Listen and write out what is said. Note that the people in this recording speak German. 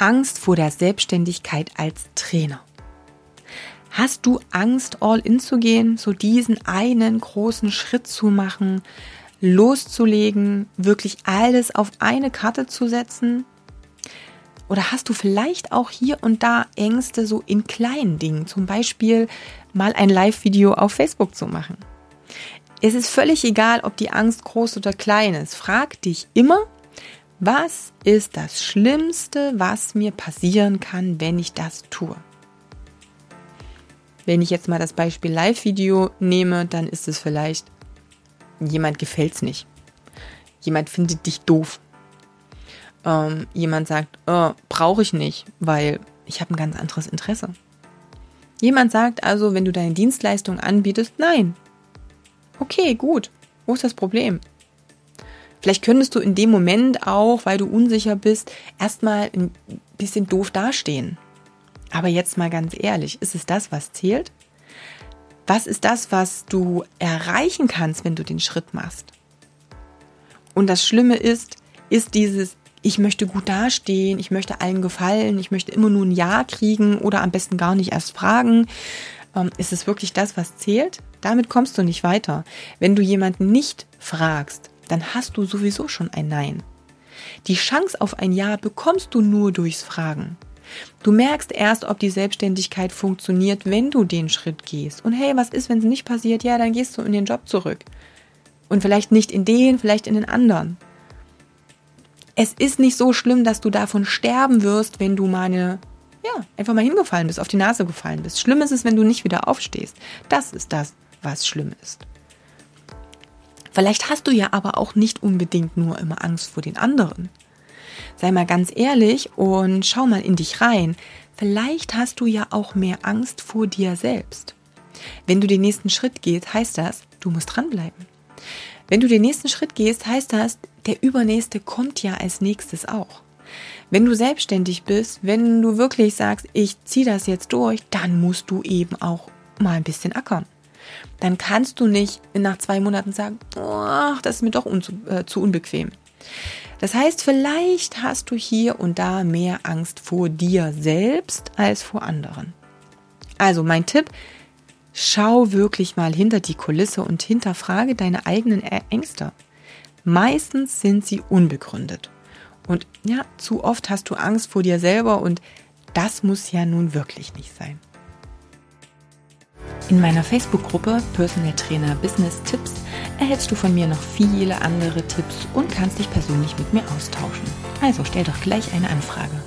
Angst vor der Selbstständigkeit als Trainer. Hast du Angst, all in zu gehen, so diesen einen großen Schritt zu machen, loszulegen, wirklich alles auf eine Karte zu setzen? Oder hast du vielleicht auch hier und da Ängste so in kleinen Dingen, zum Beispiel mal ein Live-Video auf Facebook zu machen? Es ist völlig egal, ob die Angst groß oder klein ist. Frag dich immer, was ist das Schlimmste, was mir passieren kann, wenn ich das tue? Wenn ich jetzt mal das Beispiel Live-Video nehme, dann ist es vielleicht, jemand gefällt es nicht. Jemand findet dich doof. Ähm, jemand sagt, oh, brauche ich nicht, weil ich habe ein ganz anderes Interesse. Jemand sagt also, wenn du deine Dienstleistung anbietest, nein. Okay, gut. Wo ist das Problem? Vielleicht könntest du in dem Moment auch, weil du unsicher bist, erstmal ein bisschen doof dastehen. Aber jetzt mal ganz ehrlich, ist es das, was zählt? Was ist das, was du erreichen kannst, wenn du den Schritt machst? Und das Schlimme ist, ist dieses, ich möchte gut dastehen, ich möchte allen gefallen, ich möchte immer nur ein Ja kriegen oder am besten gar nicht erst fragen. Ähm, ist es wirklich das, was zählt? Damit kommst du nicht weiter. Wenn du jemanden nicht fragst, dann hast du sowieso schon ein Nein. Die Chance auf ein Ja bekommst du nur durchs Fragen. Du merkst erst, ob die Selbstständigkeit funktioniert, wenn du den Schritt gehst. Und hey, was ist, wenn es nicht passiert? Ja, dann gehst du in den Job zurück. Und vielleicht nicht in den, vielleicht in den anderen. Es ist nicht so schlimm, dass du davon sterben wirst, wenn du mal ja, einfach mal hingefallen bist, auf die Nase gefallen bist. Schlimm ist es, wenn du nicht wieder aufstehst. Das ist das, was schlimm ist. Vielleicht hast du ja aber auch nicht unbedingt nur immer Angst vor den anderen. Sei mal ganz ehrlich und schau mal in dich rein. Vielleicht hast du ja auch mehr Angst vor dir selbst. Wenn du den nächsten Schritt gehst, heißt das, du musst dranbleiben. Wenn du den nächsten Schritt gehst, heißt das, der übernächste kommt ja als nächstes auch. Wenn du selbstständig bist, wenn du wirklich sagst, ich ziehe das jetzt durch, dann musst du eben auch mal ein bisschen ackern dann kannst du nicht nach zwei Monaten sagen, oh, das ist mir doch un äh, zu unbequem. Das heißt, vielleicht hast du hier und da mehr Angst vor dir selbst als vor anderen. Also mein Tipp, schau wirklich mal hinter die Kulisse und hinterfrage deine eigenen Ängste. Meistens sind sie unbegründet. Und ja, zu oft hast du Angst vor dir selber und das muss ja nun wirklich nicht sein. In meiner Facebook-Gruppe Personal Trainer Business Tipps erhältst du von mir noch viele andere Tipps und kannst dich persönlich mit mir austauschen. Also stell doch gleich eine Anfrage.